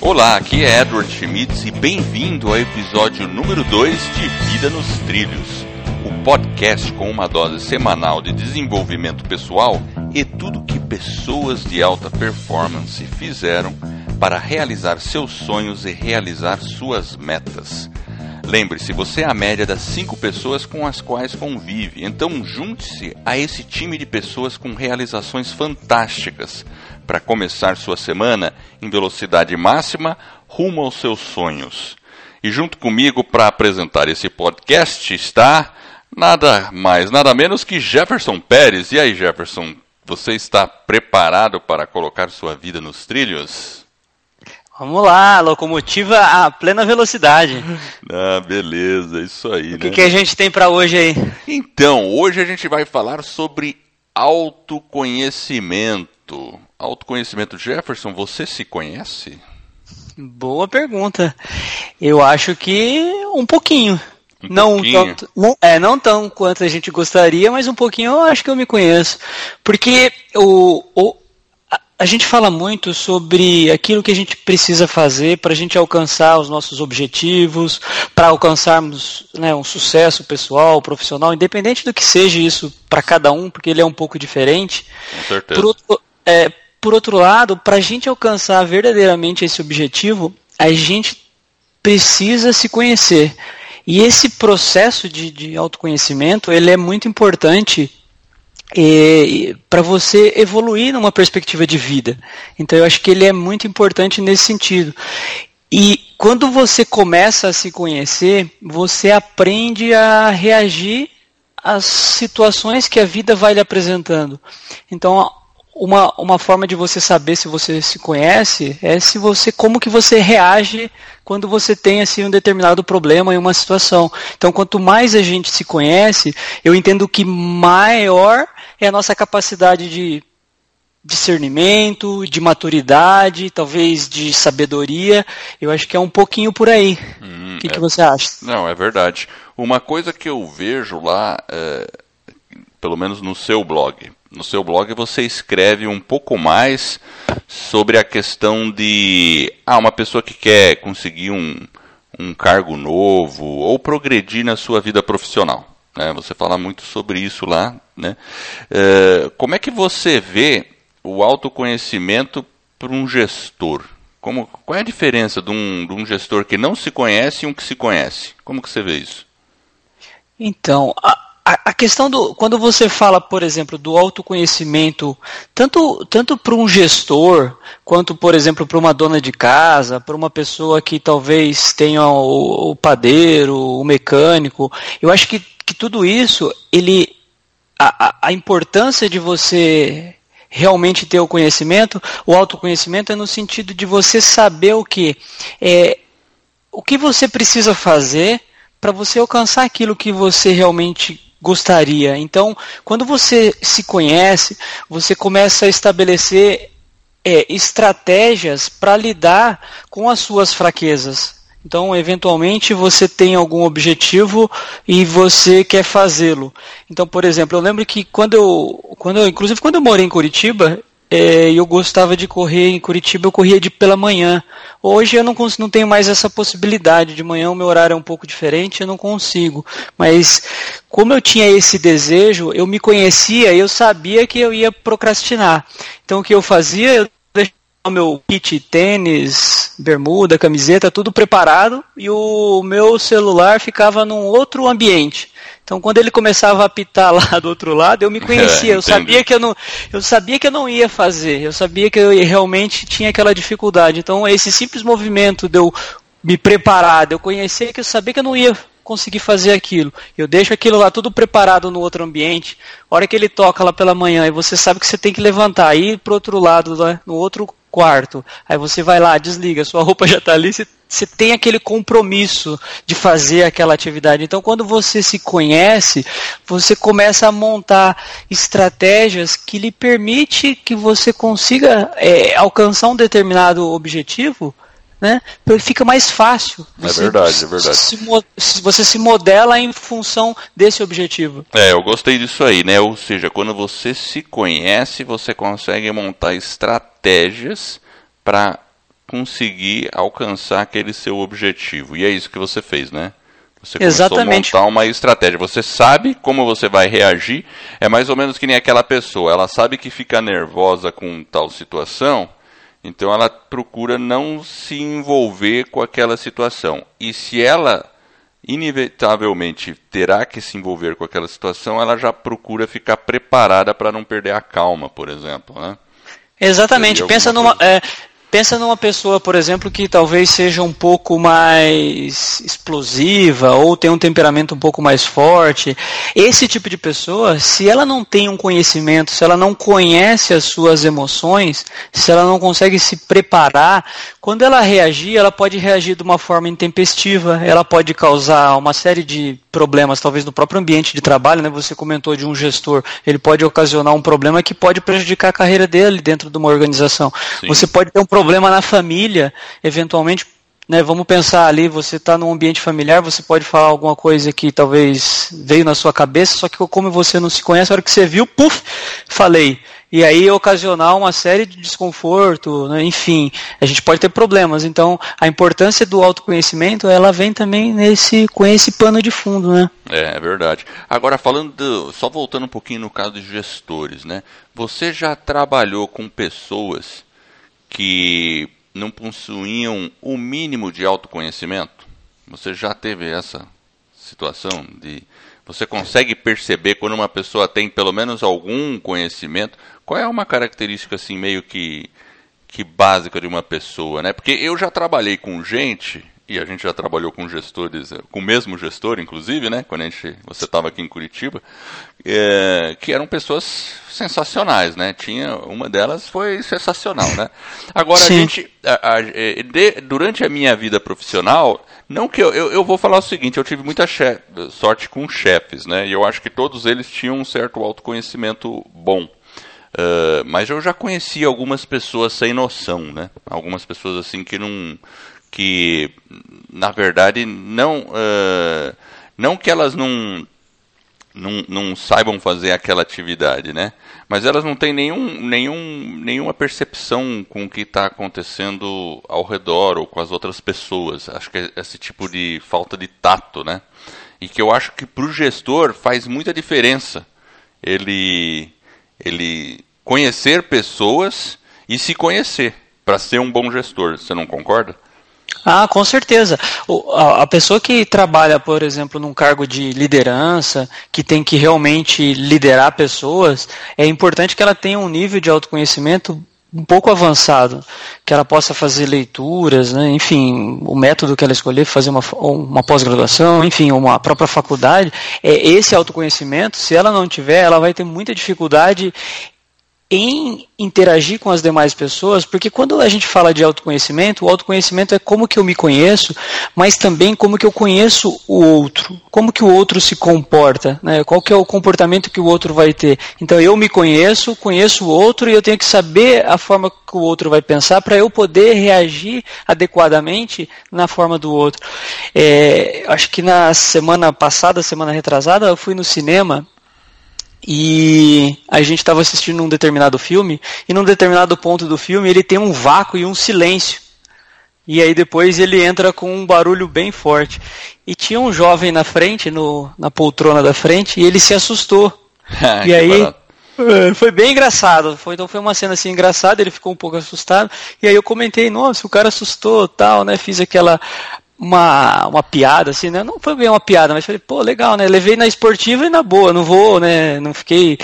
Olá, aqui é Edward Schmitz e bem-vindo ao episódio número 2 de Vida nos Trilhos, o podcast com uma dose semanal de desenvolvimento pessoal e tudo que pessoas de alta performance fizeram para realizar seus sonhos e realizar suas metas. Lembre-se, você é a média das cinco pessoas com as quais convive, então junte-se a esse time de pessoas com realizações fantásticas para começar sua semana em velocidade máxima rumo aos seus sonhos. E junto comigo para apresentar esse podcast está nada mais, nada menos que Jefferson Pérez. E aí, Jefferson, você está preparado para colocar sua vida nos trilhos? Vamos lá, locomotiva a plena velocidade. Ah, beleza, isso aí. O que, né? que a gente tem para hoje aí? Então, hoje a gente vai falar sobre autoconhecimento. Autoconhecimento. Jefferson, você se conhece? Boa pergunta. Eu acho que um pouquinho. Um não, tanto, não, é, não tão quanto a gente gostaria, mas um pouquinho eu acho que eu me conheço. Porque o, o a, a gente fala muito sobre aquilo que a gente precisa fazer para a gente alcançar os nossos objetivos, para alcançarmos né, um sucesso pessoal, profissional, independente do que seja isso para cada um, porque ele é um pouco diferente. Com certeza. Por outro, é, por outro lado, para a gente alcançar verdadeiramente esse objetivo, a gente precisa se conhecer. E esse processo de, de autoconhecimento ele é muito importante para você evoluir numa perspectiva de vida. Então eu acho que ele é muito importante nesse sentido. E quando você começa a se conhecer, você aprende a reagir às situações que a vida vai lhe apresentando. Então, uma, uma forma de você saber se você se conhece é se você como que você reage quando você tem assim um determinado problema em uma situação. Então, quanto mais a gente se conhece, eu entendo que maior é a nossa capacidade de discernimento, de maturidade, talvez de sabedoria. Eu acho que é um pouquinho por aí. Hum, o que, é- que você acha? Não, é verdade. Uma coisa que eu vejo lá, é, pelo menos no seu blog, no seu blog você escreve um pouco mais sobre a questão de ah, uma pessoa que quer conseguir um, um cargo novo ou progredir na sua vida profissional. Né? Você fala muito sobre isso lá. Né? É, como é que você vê o autoconhecimento para um gestor? Como, qual é a diferença de um, de um gestor que não se conhece e um que se conhece? Como que você vê isso? Então, a, questão do. Quando você fala, por exemplo, do autoconhecimento, tanto, tanto para um gestor, quanto, por exemplo, para uma dona de casa, para uma pessoa que talvez tenha o, o padeiro, o mecânico, eu acho que, que tudo isso, ele. A, a, a importância de você realmente ter o conhecimento, o autoconhecimento é no sentido de você saber o que é, o que você precisa fazer para você alcançar aquilo que você realmente gostaria. Então, quando você se conhece, você começa a estabelecer é, estratégias para lidar com as suas fraquezas. Então, eventualmente, você tem algum objetivo e você quer fazê-lo. Então, por exemplo, eu lembro que quando eu, quando eu inclusive quando eu morei em Curitiba, é, eu gostava de correr em Curitiba, eu corria de pela manhã. Hoje eu não, cons- não tenho mais essa possibilidade. De manhã o meu horário é um pouco diferente, eu não consigo. Mas como eu tinha esse desejo, eu me conhecia eu sabia que eu ia procrastinar. Então o que eu fazia, eu deixava o meu kit, tênis, bermuda, camiseta, tudo preparado e o meu celular ficava num outro ambiente. Então, quando ele começava a apitar lá do outro lado, eu me conhecia, eu entendi. sabia que eu não, eu sabia que eu não ia fazer, eu sabia que eu realmente tinha aquela dificuldade. Então, esse simples movimento de eu me preparar, de eu conhecer que eu sabia que eu não ia conseguir fazer aquilo. Eu deixo aquilo lá tudo preparado no outro ambiente. A hora que ele toca lá pela manhã e você sabe que você tem que levantar, ir pro outro lado, né, no outro quarto. Aí você vai lá, desliga, sua roupa já está ali, você, você tem aquele compromisso de fazer aquela atividade. Então, quando você se conhece, você começa a montar estratégias que lhe permite que você consiga é, alcançar um determinado objetivo né? Porque fica mais fácil. É verdade, é verdade. Se você se modela em função desse objetivo. É, eu gostei disso aí, né? Ou seja, quando você se conhece, você consegue montar estratégias para conseguir alcançar aquele seu objetivo. E é isso que você fez, né? Você Exatamente. começou a montar uma estratégia. Você sabe como você vai reagir. É mais ou menos que nem aquela pessoa. Ela sabe que fica nervosa com tal situação, então ela procura não se envolver com aquela situação. E se ela inevitavelmente terá que se envolver com aquela situação, ela já procura ficar preparada para não perder a calma, por exemplo, né? Exatamente. Pensa numa, é, Pensa numa pessoa, por exemplo, que talvez seja um pouco mais explosiva ou tem um temperamento um pouco mais forte. Esse tipo de pessoa, se ela não tem um conhecimento, se ela não conhece as suas emoções, se ela não consegue se preparar, quando ela reagir, ela pode reagir de uma forma intempestiva, ela pode causar uma série de problemas, talvez no próprio ambiente de trabalho, né? Você comentou de um gestor, ele pode ocasionar um problema que pode prejudicar a carreira dele dentro de uma organização. Sim. Você pode ter um problema na família, eventualmente, né, vamos pensar ali, você está num ambiente familiar, você pode falar alguma coisa que talvez veio na sua cabeça, só que como você não se conhece, a hora que você viu, puf, falei. E aí ocasionar uma série de desconforto, né, enfim, a gente pode ter problemas. Então, a importância do autoconhecimento, ela vem também nesse, com esse pano de fundo, né? É, é verdade. Agora, falando, do, só voltando um pouquinho no caso de gestores, né? Você já trabalhou com pessoas que não possuíam o mínimo de autoconhecimento? Você já teve essa situação de você consegue perceber quando uma pessoa tem pelo menos algum conhecimento? Qual é uma característica assim meio que que básica de uma pessoa, né? Porque eu já trabalhei com gente e a gente já trabalhou com gestores, com o mesmo gestor, inclusive, né? Quando a gente, você estava aqui em Curitiba, é, que eram pessoas sensacionais, né? Tinha uma delas foi sensacional, né? Agora Sim. a gente, a, a, é, de, durante a minha vida profissional, não que eu, eu, eu vou falar o seguinte, eu tive muita chef, sorte com chefes, né? E eu acho que todos eles tinham um certo autoconhecimento bom. Uh, mas eu já conheci algumas pessoas sem noção, né? Algumas pessoas assim que não, que na verdade não, uh, não que elas não não, não saibam fazer aquela atividade, né? Mas elas não têm nenhum, nenhum, nenhuma percepção com o que está acontecendo ao redor ou com as outras pessoas. Acho que é esse tipo de falta de tato, né? E que eu acho que para o gestor faz muita diferença ele, ele conhecer pessoas e se conhecer para ser um bom gestor. Você não concorda? Ah, com certeza. A pessoa que trabalha, por exemplo, num cargo de liderança, que tem que realmente liderar pessoas, é importante que ela tenha um nível de autoconhecimento um pouco avançado, que ela possa fazer leituras, né? enfim, o método que ela escolher, fazer uma, uma pós-graduação, enfim, uma própria faculdade, é esse autoconhecimento, se ela não tiver, ela vai ter muita dificuldade em interagir com as demais pessoas, porque quando a gente fala de autoconhecimento, o autoconhecimento é como que eu me conheço, mas também como que eu conheço o outro, como que o outro se comporta, né? qual que é o comportamento que o outro vai ter. Então eu me conheço, conheço o outro e eu tenho que saber a forma que o outro vai pensar para eu poder reagir adequadamente na forma do outro. É, acho que na semana passada, semana retrasada, eu fui no cinema e a gente estava assistindo um determinado filme, e num determinado ponto do filme ele tem um vácuo e um silêncio. E aí depois ele entra com um barulho bem forte. E tinha um jovem na frente, no, na poltrona da frente, e ele se assustou. e aí barato. É, foi bem engraçado. Foi, então foi uma cena assim engraçada, ele ficou um pouco assustado. E aí eu comentei, nossa, o cara assustou, tal, né? Fiz aquela uma, uma piada, assim, né? Não foi bem uma piada, mas falei, pô, legal, né? Levei na esportiva e na boa, não vou, né? Não fiquei.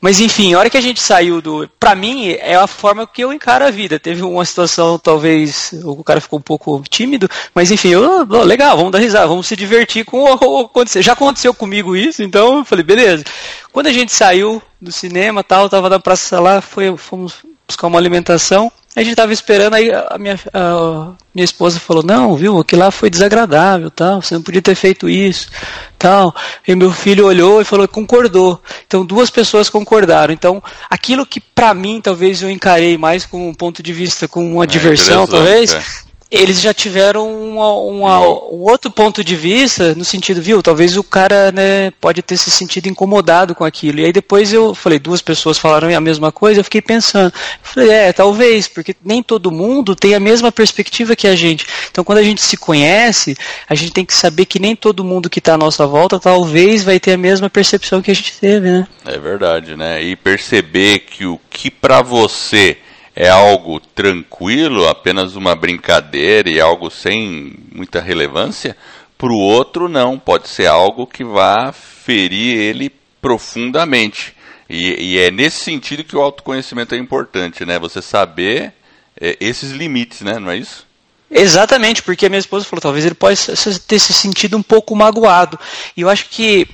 Mas enfim, a hora que a gente saiu do. Pra mim, é a forma que eu encaro a vida. Teve uma situação, talvez, o cara ficou um pouco tímido, mas enfim, eu, legal, vamos dar risada, vamos se divertir com o acontecer. Já aconteceu comigo isso, então eu falei, beleza. Quando a gente saiu do cinema tal, tava na praça lá, foi, fomos buscar uma alimentação. A gente estava esperando, aí a minha, a minha esposa falou, não, viu, aquilo lá foi desagradável, tal, você não podia ter feito isso, tal. E meu filho olhou e falou concordou. Então duas pessoas concordaram. Então aquilo que para mim talvez eu encarei mais com um ponto de vista, com uma é diversão, talvez, é. Eles já tiveram uma, uma, um outro ponto de vista, no sentido, viu, talvez o cara né, pode ter se sentido incomodado com aquilo. E aí depois eu falei, duas pessoas falaram a mesma coisa, eu fiquei pensando. Falei, é, talvez, porque nem todo mundo tem a mesma perspectiva que a gente. Então quando a gente se conhece, a gente tem que saber que nem todo mundo que está à nossa volta talvez vai ter a mesma percepção que a gente teve, né? É verdade, né? E perceber que o que para você é algo tranquilo, apenas uma brincadeira e algo sem muita relevância, para o outro não, pode ser algo que vá ferir ele profundamente. E, e, é nesse sentido que o autoconhecimento é importante, né? Você saber é, esses limites, né? Não é isso? Exatamente, porque a minha esposa falou, talvez ele possa ter se sentido um pouco magoado. E eu acho que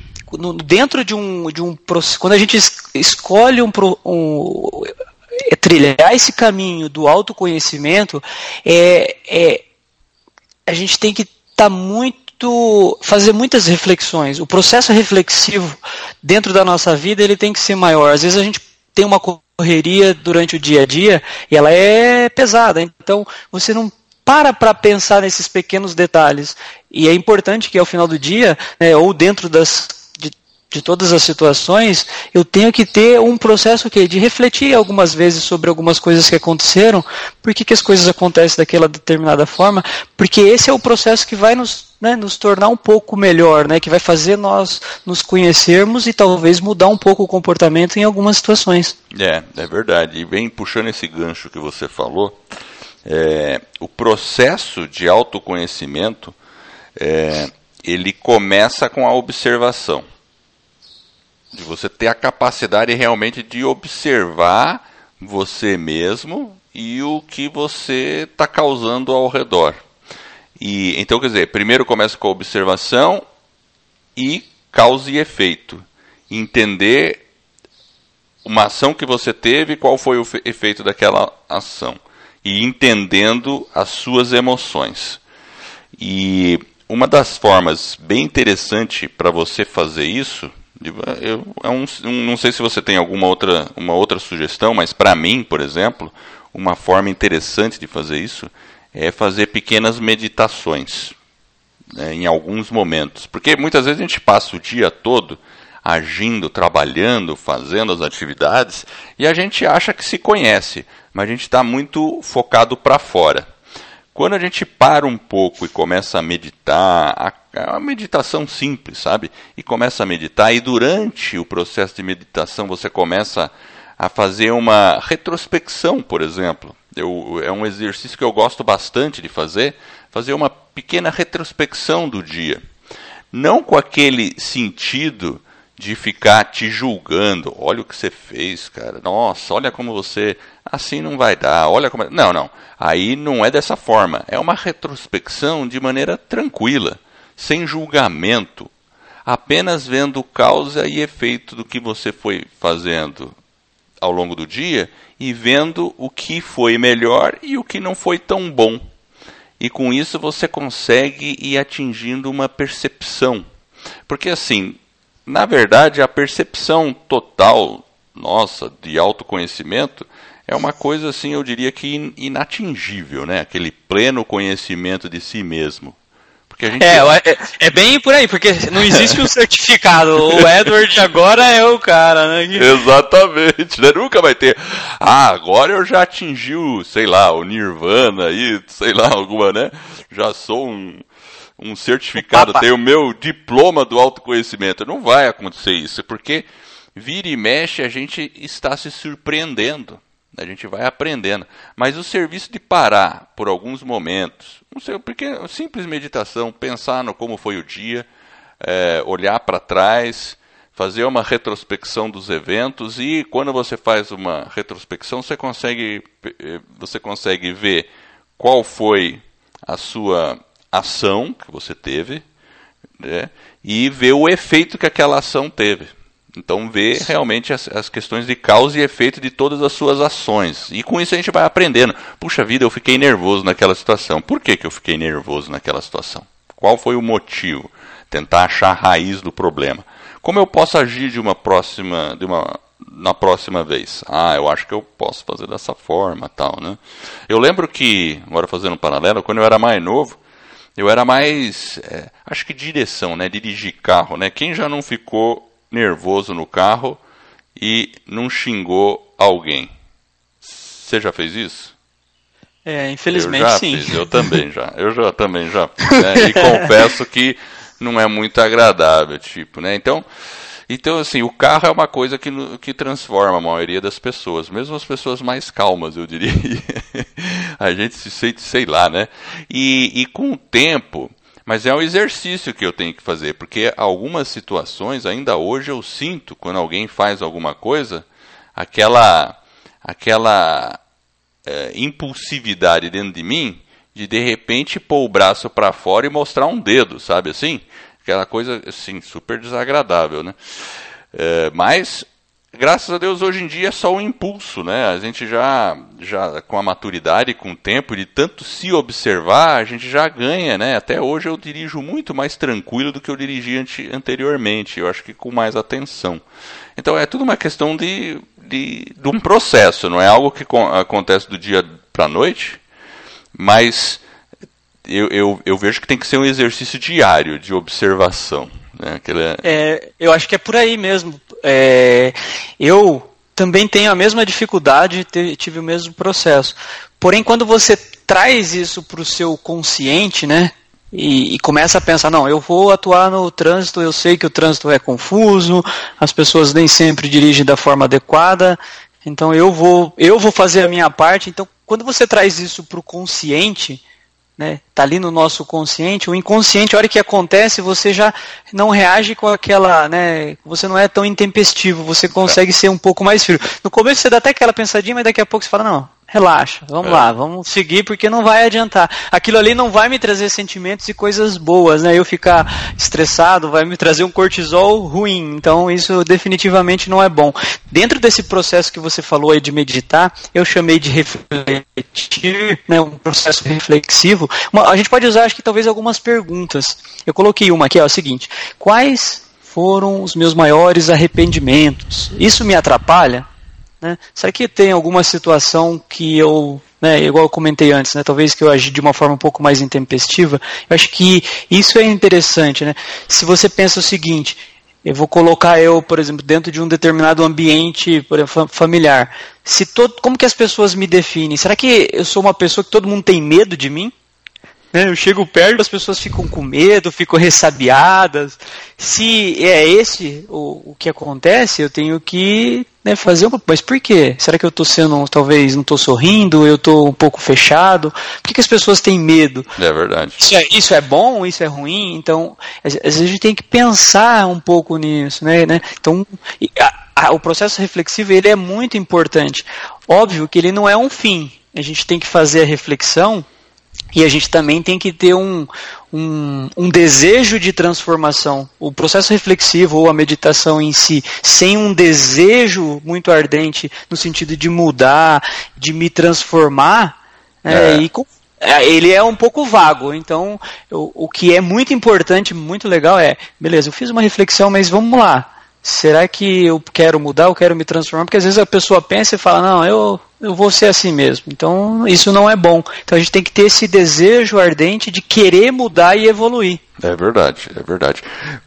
dentro de um, de um quando a gente escolhe um, um trilhar esse caminho do autoconhecimento, é, é a gente tem que estar tá muito fazer muitas reflexões. O processo reflexivo dentro da nossa vida ele tem que ser maior. Às vezes a gente tem uma correria durante o dia a dia e ela é pesada. Então você não para para pensar nesses pequenos detalhes. E é importante que ao final do dia, né, ou dentro das de todas as situações, eu tenho que ter um processo que de refletir algumas vezes sobre algumas coisas que aconteceram, por que, as coisas acontecem daquela determinada forma, porque esse é o processo que vai nos, né, nos tornar um pouco melhor, né, que vai fazer nós nos conhecermos e talvez mudar um pouco o comportamento em algumas situações. É, é verdade. E vem puxando esse gancho que você falou, é, o processo de autoconhecimento, é, ele começa com a observação de você ter a capacidade realmente de observar você mesmo e o que você está causando ao redor. E então, quer dizer, primeiro começa com a observação e causa e efeito. Entender uma ação que você teve, qual foi o efeito daquela ação. E entendendo as suas emoções. E uma das formas bem interessante para você fazer isso eu, é um, não sei se você tem alguma outra, uma outra sugestão, mas para mim, por exemplo, uma forma interessante de fazer isso é fazer pequenas meditações né, em alguns momentos. Porque muitas vezes a gente passa o dia todo agindo, trabalhando, fazendo as atividades e a gente acha que se conhece, mas a gente está muito focado para fora. Quando a gente para um pouco e começa a meditar, é uma meditação simples, sabe? E começa a meditar, e durante o processo de meditação você começa a fazer uma retrospecção, por exemplo. Eu, é um exercício que eu gosto bastante de fazer, fazer uma pequena retrospecção do dia. Não com aquele sentido de ficar te julgando. Olha o que você fez, cara. Nossa, olha como você. Assim não vai dar. Olha como. Não, não. Aí não é dessa forma. É uma retrospecção de maneira tranquila, sem julgamento, apenas vendo causa e efeito do que você foi fazendo ao longo do dia e vendo o que foi melhor e o que não foi tão bom. E com isso você consegue ir atingindo uma percepção. Porque assim, na verdade, a percepção total nossa de autoconhecimento é uma coisa assim, eu diria que inatingível, né? Aquele pleno conhecimento de si mesmo. Porque a gente... é, é, é bem por aí, porque não existe um certificado. O Edward agora é o cara, né? Exatamente, né? Nunca vai ter. Ah, agora eu já atingi o, sei lá, o Nirvana aí, sei lá, alguma, né? Já sou um um certificado, tenho o meu diploma do autoconhecimento. Não vai acontecer isso, porque vira e mexe a gente está se surpreendendo. A gente vai aprendendo. Mas o serviço de parar por alguns momentos, não sei, porque simples meditação, pensar no como foi o dia, é, olhar para trás, fazer uma retrospecção dos eventos e quando você faz uma retrospecção você consegue eh, você consegue ver qual foi a sua ação que você teve né, e ver o efeito que aquela ação teve. Então, ver realmente as, as, questões de causa e efeito de todas as suas ações. E com isso a gente vai aprendendo. Puxa vida, eu fiquei nervoso naquela situação. Por que, que eu fiquei nervoso naquela situação? Qual foi o motivo? Tentar achar a raiz do problema. Como eu posso agir de uma próxima, de uma na próxima vez. Ah, eu acho que eu posso fazer dessa forma, tal, né? Eu lembro que, agora fazendo um paralelo, quando eu era mais novo, eu era mais, é, acho que direção, né? Dirigir carro, né? Quem já não ficou nervoso no carro e não xingou alguém? Você já fez isso? É, infelizmente eu já sim. Fiz, eu também já. Eu já também já né? E confesso que não é muito agradável, tipo, né? Então, então, assim, o carro é uma coisa que, que transforma a maioria das pessoas, mesmo as pessoas mais calmas, eu diria. a gente se sente, sei lá, né? E, e com o tempo, mas é um exercício que eu tenho que fazer, porque algumas situações, ainda hoje, eu sinto, quando alguém faz alguma coisa, aquela, aquela é, impulsividade dentro de mim, de de repente pôr o braço para fora e mostrar um dedo, sabe assim? Aquela coisa assim super desagradável, né? É, mas graças a Deus hoje em dia é só um impulso, né? A gente já, já com a maturidade, com o tempo de tanto se observar, a gente já ganha, né? Até hoje eu dirijo muito mais tranquilo do que eu dirigi anteriormente. Eu acho que com mais atenção. Então é tudo uma questão de, de, de um processo, não é algo que acontece do dia para a noite, mas eu, eu, eu vejo que tem que ser um exercício diário de observação. Né? Aquela... É, eu acho que é por aí mesmo. É, eu também tenho a mesma dificuldade, tive o mesmo processo. Porém, quando você traz isso para o seu consciente, né? E, e, começa a pensar, não, eu vou atuar no trânsito, eu sei que o trânsito é confuso, as pessoas nem sempre dirigem da forma adequada, então eu vou, eu vou fazer a minha parte. Então, quando você traz isso para o consciente, né? Tá ali no nosso consciente. O inconsciente, a hora que acontece, você já não reage com aquela, né? Você não é tão intempestivo, você consegue ser um pouco mais frio. No começo você dá até aquela pensadinha, mas daqui a pouco você fala, não, relaxa, vamos é. lá, vamos seguir porque não vai adiantar. Aquilo ali não vai me trazer sentimentos e coisas boas, né? Eu ficar estressado vai me trazer um cortisol ruim. Então isso definitivamente não é bom. Dentro desse processo que você falou aí de meditar, eu chamei de refletir, né, um processo reflexivo. Uma, a gente pode usar, acho que talvez algumas perguntas. Eu coloquei uma aqui, é o seguinte: quais foram os meus maiores arrependimentos? Isso me atrapalha? Né? Será que tem alguma situação que eu, né, igual eu comentei antes, né, talvez que eu agi de uma forma um pouco mais intempestiva? Eu acho que isso é interessante. Né? Se você pensa o seguinte, eu vou colocar eu, por exemplo, dentro de um determinado ambiente por exemplo, familiar. Se todo, como que as pessoas me definem? Será que eu sou uma pessoa que todo mundo tem medo de mim? Né? Eu chego perto, as pessoas ficam com medo, ficam ressabiadas. Se é esse o, o que acontece, eu tenho que né, fazer uma. Mas por quê? Será que eu estou sendo, talvez, não estou sorrindo, eu estou um pouco fechado? Por que, que, as pessoas têm medo? É verdade. Isso é, isso é bom, isso é ruim? Então, às vezes a gente tem que pensar um pouco nisso, né? né? Então, a, a, o processo reflexivo ele é muito importante. Óbvio que ele não é um fim. A gente tem que fazer a reflexão e a gente também tem que ter um, um, um, desejo de transformação. O processo reflexivo ou a meditação em si, sem um desejo muito ardente no sentido de mudar, de me transformar, né, é. e é, ele é um pouco vago. Então, o, o que é muito importante, muito legal é, beleza, eu fiz uma reflexão, mas vamos lá. Será que eu quero mudar, eu quero me transformar? Porque às vezes a pessoa pensa e fala, não, eu eu vou ser assim mesmo. Então, isso não é bom. Então, a gente tem que ter esse desejo ardente de querer mudar e evoluir. É verdade, é verdade.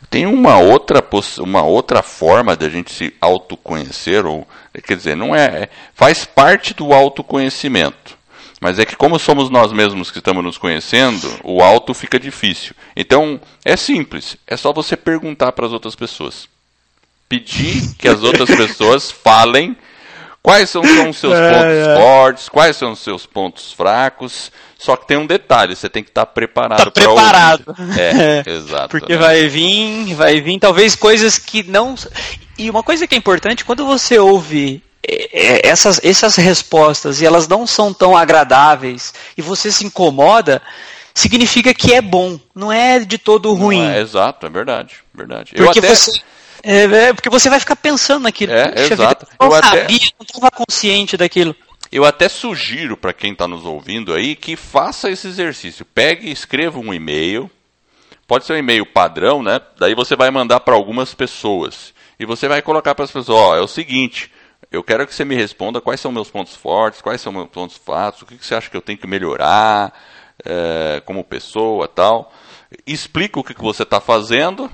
Tem uma outra, uma outra forma de a gente se autoconhecer, ou, quer dizer, não é, é, faz parte do autoconhecimento. Mas é que como somos nós mesmos que estamos nos conhecendo, o auto fica difícil. Então, é simples, é só você perguntar para as outras pessoas. Pedir que as outras pessoas falem Quais são, são os seus é, pontos é. fortes? Quais são os seus pontos fracos? Só que tem um detalhe, você tem que estar tá preparado tá preparado. Ouvir. É, é, exato. Porque né? vai vir, vai vir talvez coisas que não. E uma coisa que é importante, quando você ouve é, é, essas, essas respostas e elas não são tão agradáveis e você se incomoda, significa que é bom, não é de todo ruim. É, exato, é verdade, verdade. Porque até... você é, é, porque você vai ficar pensando naquilo. É, Puxa exato. Vida, eu, eu sabia, até... não estava consciente daquilo. Eu até sugiro para quem está nos ouvindo aí que faça esse exercício. Pegue e escreva um e-mail. Pode ser um e-mail padrão, né? Daí você vai mandar para algumas pessoas. E você vai colocar para as pessoas, ó, é o seguinte, eu quero que você me responda quais são meus pontos fortes, quais são meus pontos fracos, o que, você acha que eu tenho que melhorar é, como pessoa tal. Explica o que você está fazendo,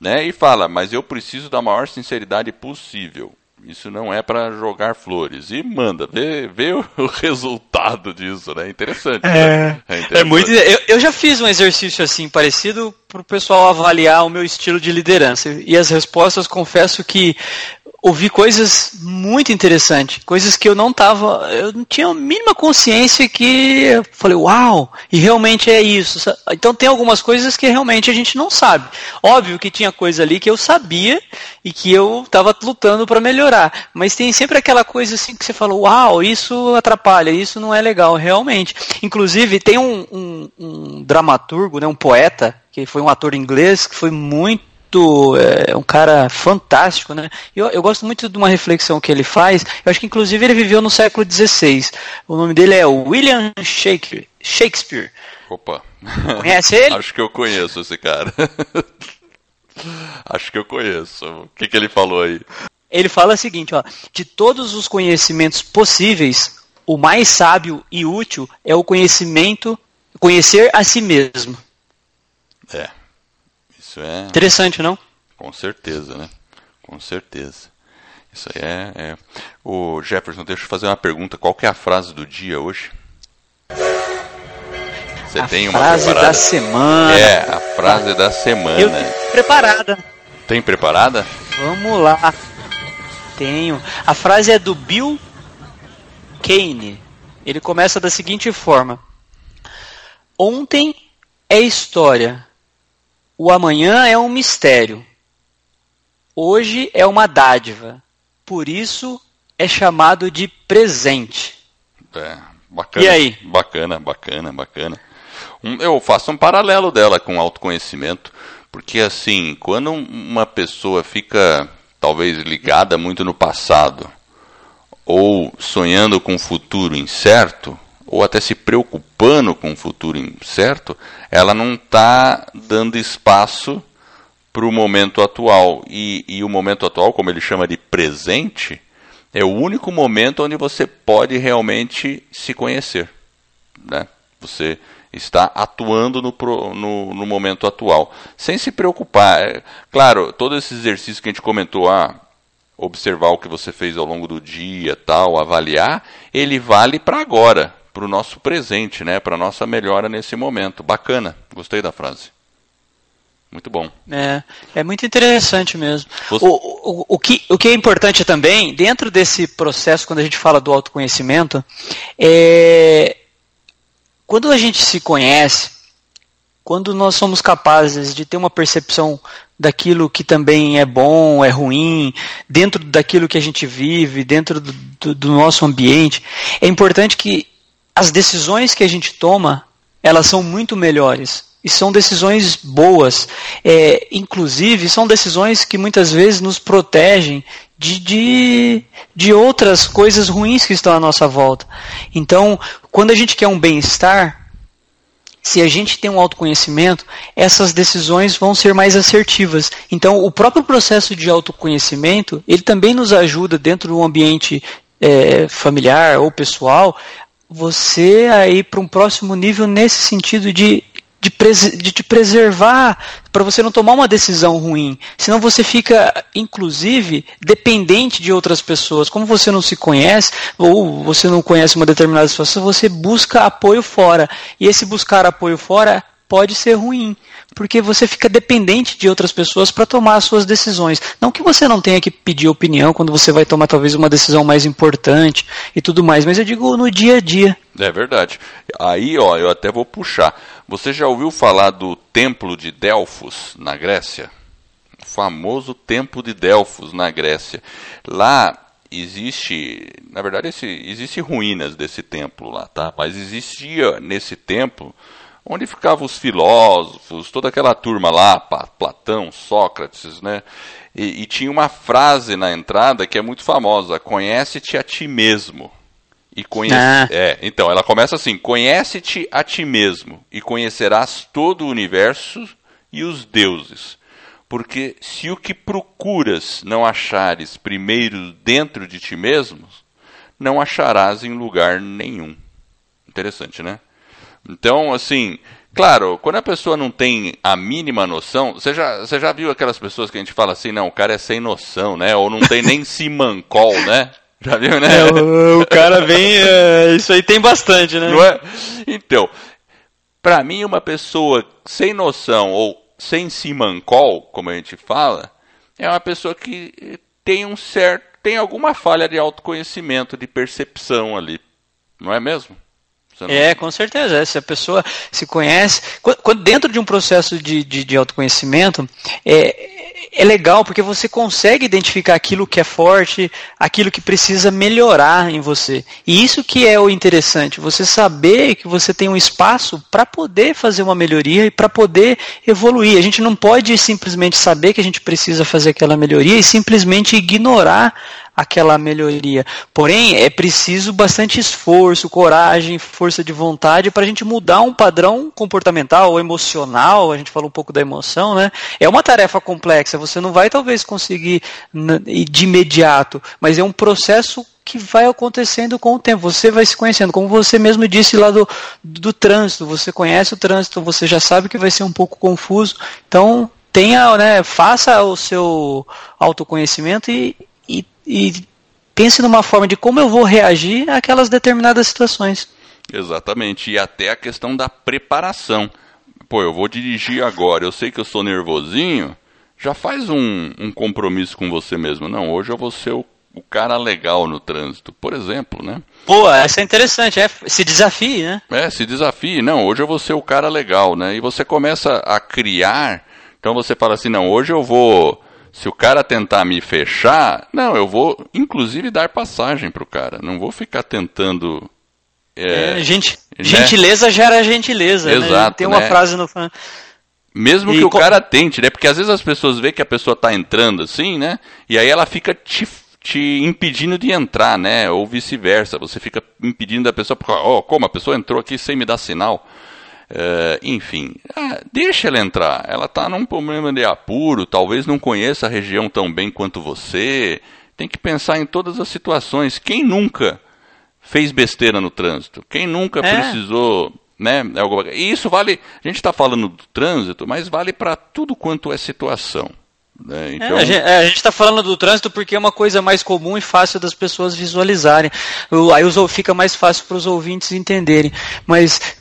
né? E fala, mas eu preciso da maior sinceridade possível. Isso não é para jogar flores. E manda, vê, vê o, resultado disso, né? Interessante. É, né? é, interessante. é muito. Eu, eu já fiz um exercício assim parecido para o pessoal avaliar o meu estilo de liderança. E as respostas, confesso que ouvi coisas muito interessantes, coisas que eu não tava, eu não tinha a mínima consciência que eu falei, uau, e realmente é isso. Então tem algumas coisas que realmente a gente não sabe. Óbvio que tinha coisa ali que eu sabia e que eu estava lutando para melhorar, mas tem sempre aquela coisa assim que você fala, uau, isso atrapalha, isso não é legal, realmente. Inclusive tem um, um, um dramaturgo, né, um poeta, que foi um ator inglês que foi muito muito. É um cara fantástico, né? Eu, eu gosto muito de uma reflexão que ele faz. Eu acho que inclusive ele viveu no século XVI. O nome dele é William Shakespeare. Shakespeare. Opa. Conhece ele? acho que eu conheço esse cara. acho que eu conheço. O que, que ele falou aí? Ele fala o seguinte, ó, de todos os conhecimentos possíveis, o mais sábio e útil é o conhecimento, conhecer a si mesmo. É, isso é. Interessante, não? Com certeza, né? Com certeza. Isso aí é, é. O Jefferson, deixa eu fazer uma pergunta. Qual que é a frase do dia hoje? Você a tem uma frase preparada? da semana. É, a frase da semana. Eu preparada. Tem preparada? Vamos lá. Tenho. A frase é do Bill Kane. Ele começa da seguinte forma: Ontem é história, o amanhã é um mistério. Hoje é uma dádiva. Por isso é chamado de presente. É, bacana. E aí? Bacana, bacana, bacana. Um, eu faço um paralelo dela com autoconhecimento, porque assim, quando uma pessoa fica talvez ligada muito no passado ou sonhando com um futuro incerto, ou até se preocupando com o futuro incerto, ela não está dando espaço para o momento atual. E, e o momento atual, como ele chama de presente, é o único momento onde você pode realmente se conhecer. Né? Você está atuando no, no, no, momento atual, sem se preocupar. É, claro, todo esse exercício que a gente comentou, ah, observar o que você fez ao longo do dia, tal, avaliar, ele vale para agora para o nosso presente, né? Para a nossa melhora nesse momento. Bacana, gostei da frase. Muito bom. É, é muito interessante mesmo. Você... O, o, o, que, o que é importante também, dentro desse processo, quando a gente fala do autoconhecimento, é quando a gente se conhece, quando nós somos capazes de ter uma percepção daquilo que também é bom, é ruim, dentro daquilo que a gente vive, dentro do, do, do nosso ambiente, é importante que as decisões que a gente toma, elas são muito melhores. E são decisões boas. É, inclusive, são decisões que muitas vezes nos protegem de, de, de outras coisas ruins que estão à nossa volta. Então, quando a gente quer um bem-estar, se a gente tem um autoconhecimento, essas decisões vão ser mais assertivas. Então, o próprio processo de autoconhecimento, ele também nos ajuda dentro do ambiente é, familiar ou pessoal você aí para um próximo nível nesse sentido de, de, de te preservar para você não tomar uma decisão ruim. Senão você fica, inclusive, dependente de outras pessoas. Como você não se conhece, ou você não conhece uma determinada situação, você busca apoio fora. E esse buscar apoio fora pode ser ruim, porque você fica dependente de outras pessoas para tomar as suas decisões. Não que você não tenha que pedir opinião quando você vai tomar talvez uma decisão mais importante e tudo mais, mas eu digo no dia a dia. É verdade. Aí, ó, eu até vou puxar. Você já ouviu falar do Templo de Delfos na Grécia? O famoso Templo de Delfos na Grécia. Lá existe, na verdade, esse, existe ruínas desse templo lá, tá? Mas existia nesse templo onde ficavam os filósofos, toda aquela turma lá, Platão, Sócrates, né? E, e tinha uma frase na entrada que é muito famosa: conhece-te a ti mesmo. E conhece... Ah. É, então, ela começa assim: conhece-te a ti mesmo e conhecerás todo o universo e os deuses. Porque se o que procuras não achares primeiro dentro de ti mesmo, não acharás em lugar nenhum. Interessante, né? Então, assim, claro, quando a pessoa não tem a mínima noção, você já, você já viu aquelas pessoas que a gente fala assim, não, o cara é sem noção, né? Ou não tem nem simancol, né? Já viu, né? É, o, o, cara vem. É, isso aí tem bastante, né? Não é? Então, para mim, uma pessoa sem noção ou sem simancol, como a gente fala, é uma pessoa que tem um certo. tem alguma falha de autoconhecimento, de percepção ali. Não é mesmo? Não... É, com certeza. Se a pessoa se conhece. Quando, dentro de um processo de, de, de autoconhecimento, é, é legal porque você consegue identificar aquilo que é forte, aquilo que precisa melhorar em você. E isso que é o interessante, você saber que você tem um espaço para poder fazer uma melhoria e para poder evoluir. A gente não pode simplesmente saber que a gente precisa fazer aquela melhoria e simplesmente ignorar aquela melhoria. Porém, é preciso bastante esforço, coragem, força de vontade para a gente mudar um padrão comportamental ou emocional. A gente falou um pouco da emoção, né? É uma tarefa complexa. Você não vai talvez conseguir de imediato, mas é um processo que vai acontecendo com o tempo. Você vai se conhecendo, como você mesmo disse lá do, do trânsito. Você conhece o trânsito, você já sabe que vai ser um pouco confuso. Então tenha, né, faça o seu autoconhecimento e, e pense numa forma de como eu vou reagir àquelas determinadas situações. Exatamente, e até a questão da preparação. Pô, eu vou dirigir agora, eu sei que eu sou nervosinho, já faz um, um compromisso com você mesmo. Não, hoje eu vou ser o, o, cara legal no trânsito, por exemplo, né? Pô, essa é interessante, é, se desafie, né? É, se desafie. Não, hoje eu vou ser o cara legal, né? E você começa a criar, então você fala assim, não, hoje eu vou se o cara tentar me fechar, não, eu vou inclusive dar passagem pro cara. Não vou ficar tentando. É, é, gente, né? Gentileza gera gentileza. Exato. Né? Tem uma né? frase no. Mesmo e que o cara tente, né? Porque às vezes as pessoas veem que a pessoa está entrando assim, né? E aí ela fica te, te impedindo de entrar, né? Ou vice-versa. Você fica impedindo da pessoa, ó, oh, como a pessoa entrou aqui sem me dar sinal. Uh, enfim, ah, deixa ela entrar. Ela está num problema de apuro, talvez não conheça a região tão bem quanto você. Tem que pensar em todas as situações. Quem nunca fez besteira no trânsito? Quem nunca é. precisou. Né, e isso vale. A gente está falando do trânsito, mas vale para tudo quanto é situação. Né? É, então... É, a gente está falando do trânsito porque é uma coisa mais comum e fácil das pessoas visualizarem. Aí fica mais fácil para os ouvintes entenderem. Mas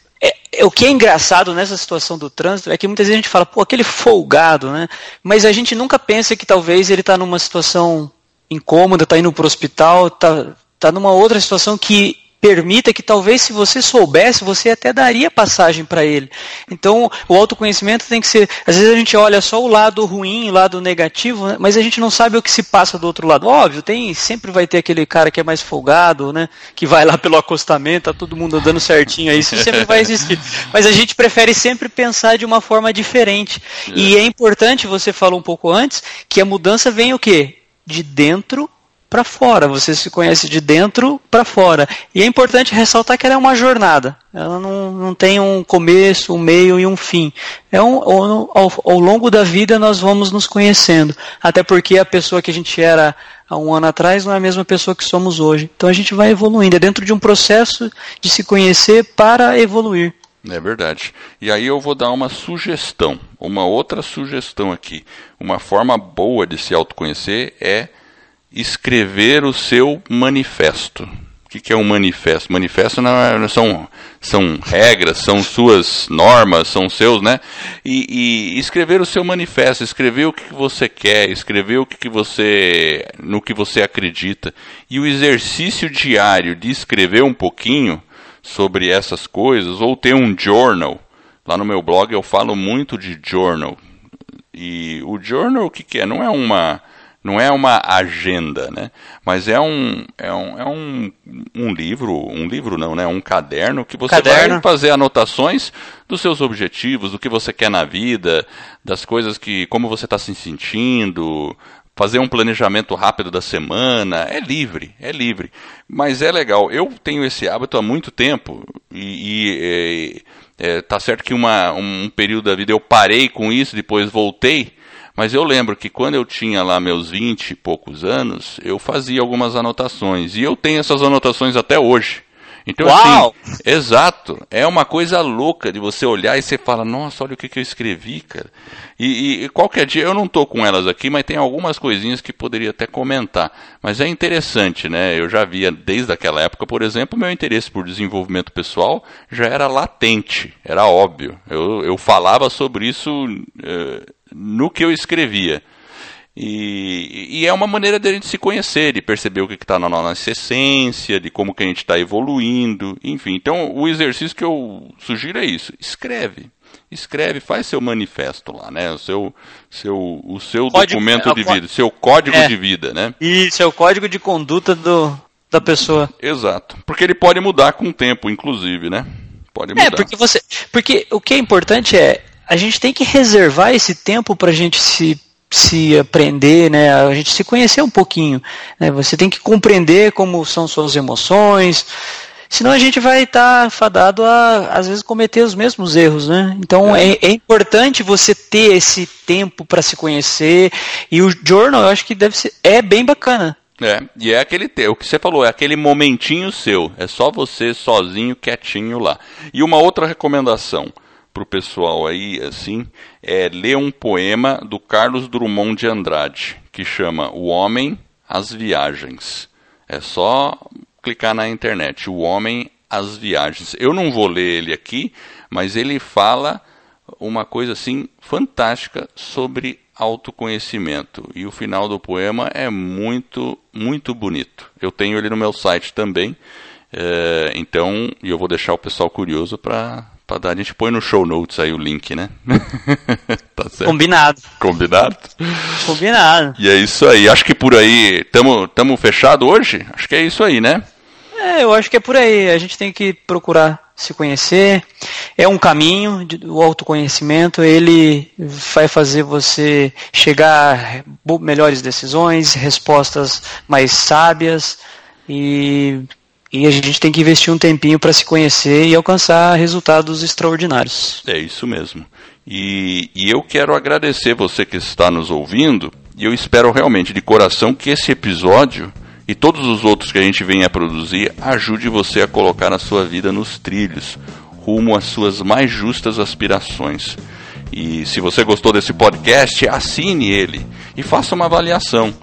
o que é engraçado nessa situação do trânsito é que muitas vezes a gente fala, pô, aquele folgado, né? Mas a gente nunca pensa que talvez ele está numa situação incômoda, está indo para o hospital, está tá numa outra situação que permita que talvez se você soubesse, você até daria passagem para ele. Então, o autoconhecimento tem que ser. Às vezes a gente olha só o lado ruim, o lado negativo, né? mas a gente não sabe o que se passa do outro lado. Óbvio, tem sempre vai ter aquele cara que é mais folgado, né? Que vai lá pelo acostamento, tá todo mundo andando certinho aí, isso sempre vai existir. Mas a gente prefere sempre pensar de uma forma diferente. E é importante, você falou um pouco antes, que a mudança vem o quê? De dentro para fora, você se conhece de dentro para fora. E é importante ressaltar que ela é uma jornada. Ela não, não tem um começo, um meio e um fim. É um, ao, ao, longo da vida nós vamos nos conhecendo. Até porque a pessoa que a gente era há um ano atrás não é a mesma pessoa que somos hoje. Então a gente vai evoluindo. É dentro de um processo de se conhecer para evoluir. É verdade. E aí eu vou dar uma sugestão, uma outra sugestão aqui. Uma forma boa de se autoconhecer é escrever o seu manifesto. O que, é um manifesto? Manifesto não, é, são, são regras, são suas normas, são seus, né? E, e, escrever o seu manifesto, escrever o que você quer, escrever o que você, no que você acredita. E o exercício diário de escrever um pouquinho sobre essas coisas, ou ter um journal. Lá no meu blog eu falo muito de journal. E o journal o que, que é? Não é uma não é uma agenda, né? Mas é um, é um, é um, um livro, um livro não, né? Um caderno que você caderno. vai fazer anotações dos seus objetivos, do que você quer na vida, das coisas que, como você está se sentindo, fazer um planejamento rápido da semana, é livre, é livre. Mas é legal. Eu tenho esse hábito há muito tempo e, e é, é, tá certo que uma, um período da vida eu parei com isso, depois voltei Mas eu lembro que quando eu tinha lá meus 20 e poucos anos, eu fazia algumas anotações. E eu tenho essas anotações até hoje. Então, Uau! assim, exato. É uma coisa louca de você olhar e você fala, nossa, olha o que, que eu escrevi, cara. E, e, qualquer dia, eu não estou com elas aqui, mas tem algumas coisinhas que poderia até comentar. Mas é interessante, né? Eu já via desde aquela época, por exemplo, meu interesse por desenvolvimento pessoal já era latente, era óbvio. Eu, eu falava sobre isso uh, no que eu escrevia. E, e, é uma maneira de a gente se conhecer, de perceber o que está na nossa essência, de como que a gente está evoluindo, enfim. Então, o exercício que eu sugiro é isso: escreve, escreve, faz seu manifesto lá, né? O seu, seu, o seu código, documento é, de vida, seu código é, de vida, né? Isso, é o código de conduta do, da pessoa. Exato, porque ele pode mudar com o tempo, inclusive, né? Pode é, mudar. É, porque você, porque o que é importante é a gente tem que reservar esse tempo para a gente se se aprender, né, a gente se conhecer um pouquinho. Né, você tem que compreender como são suas emoções, senão a gente vai estar tá fadado a, às vezes, cometer os mesmos erros. Né? Então é, é importante você ter esse tempo para se conhecer, e o journal eu acho que deve ser, é bem bacana. É, e é aquele, o que você falou, é aquele momentinho seu, é só você sozinho, quietinho lá. E uma outra recomendação, para o pessoal aí, assim, é ler um poema do Carlos Drummond de Andrade, que chama O Homem, as Viagens. É só clicar na internet, O Homem, as Viagens. Eu não vou ler ele aqui, mas ele fala uma coisa assim fantástica sobre autoconhecimento. E o final do poema é muito, muito bonito. Eu tenho ele no meu site também. É, então, eu vou deixar o pessoal curioso para Pra dar, a gente põe no show notes aí o link, né? tá certo. Combinado. Combinado? Combinado. E é isso aí. Acho que por aí. Tamo, tamo fechado hoje? Acho que é isso aí, né? É, eu acho que é por aí. A gente tem que procurar se conhecer. É um caminho, o autoconhecimento, ele vai fazer você chegar a melhores decisões, respostas mais sábias e e a gente tem que investir um tempinho para se conhecer e alcançar resultados extraordinários. É isso mesmo. E, e, eu quero agradecer você que está nos ouvindo. E eu espero realmente de coração que esse episódio e todos os outros que a gente venha a produzir ajude você a colocar a sua vida nos trilhos, rumo às suas mais justas aspirações. E se você gostou desse podcast, assine ele e faça uma avaliação.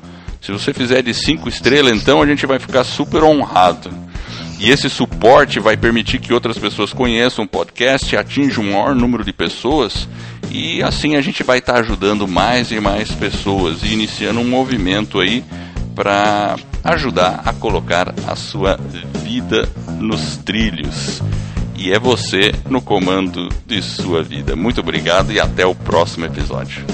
Se você fizer de cinco estrelas, então a gente vai ficar super honrado. E esse suporte vai permitir que outras pessoas conheçam o podcast, atinjam um maior número de pessoas e assim a gente vai estar tá ajudando mais e mais pessoas e iniciando um movimento aí para ajudar a colocar a sua vida nos trilhos. E é você no comando de sua vida. Muito obrigado e até o próximo episódio.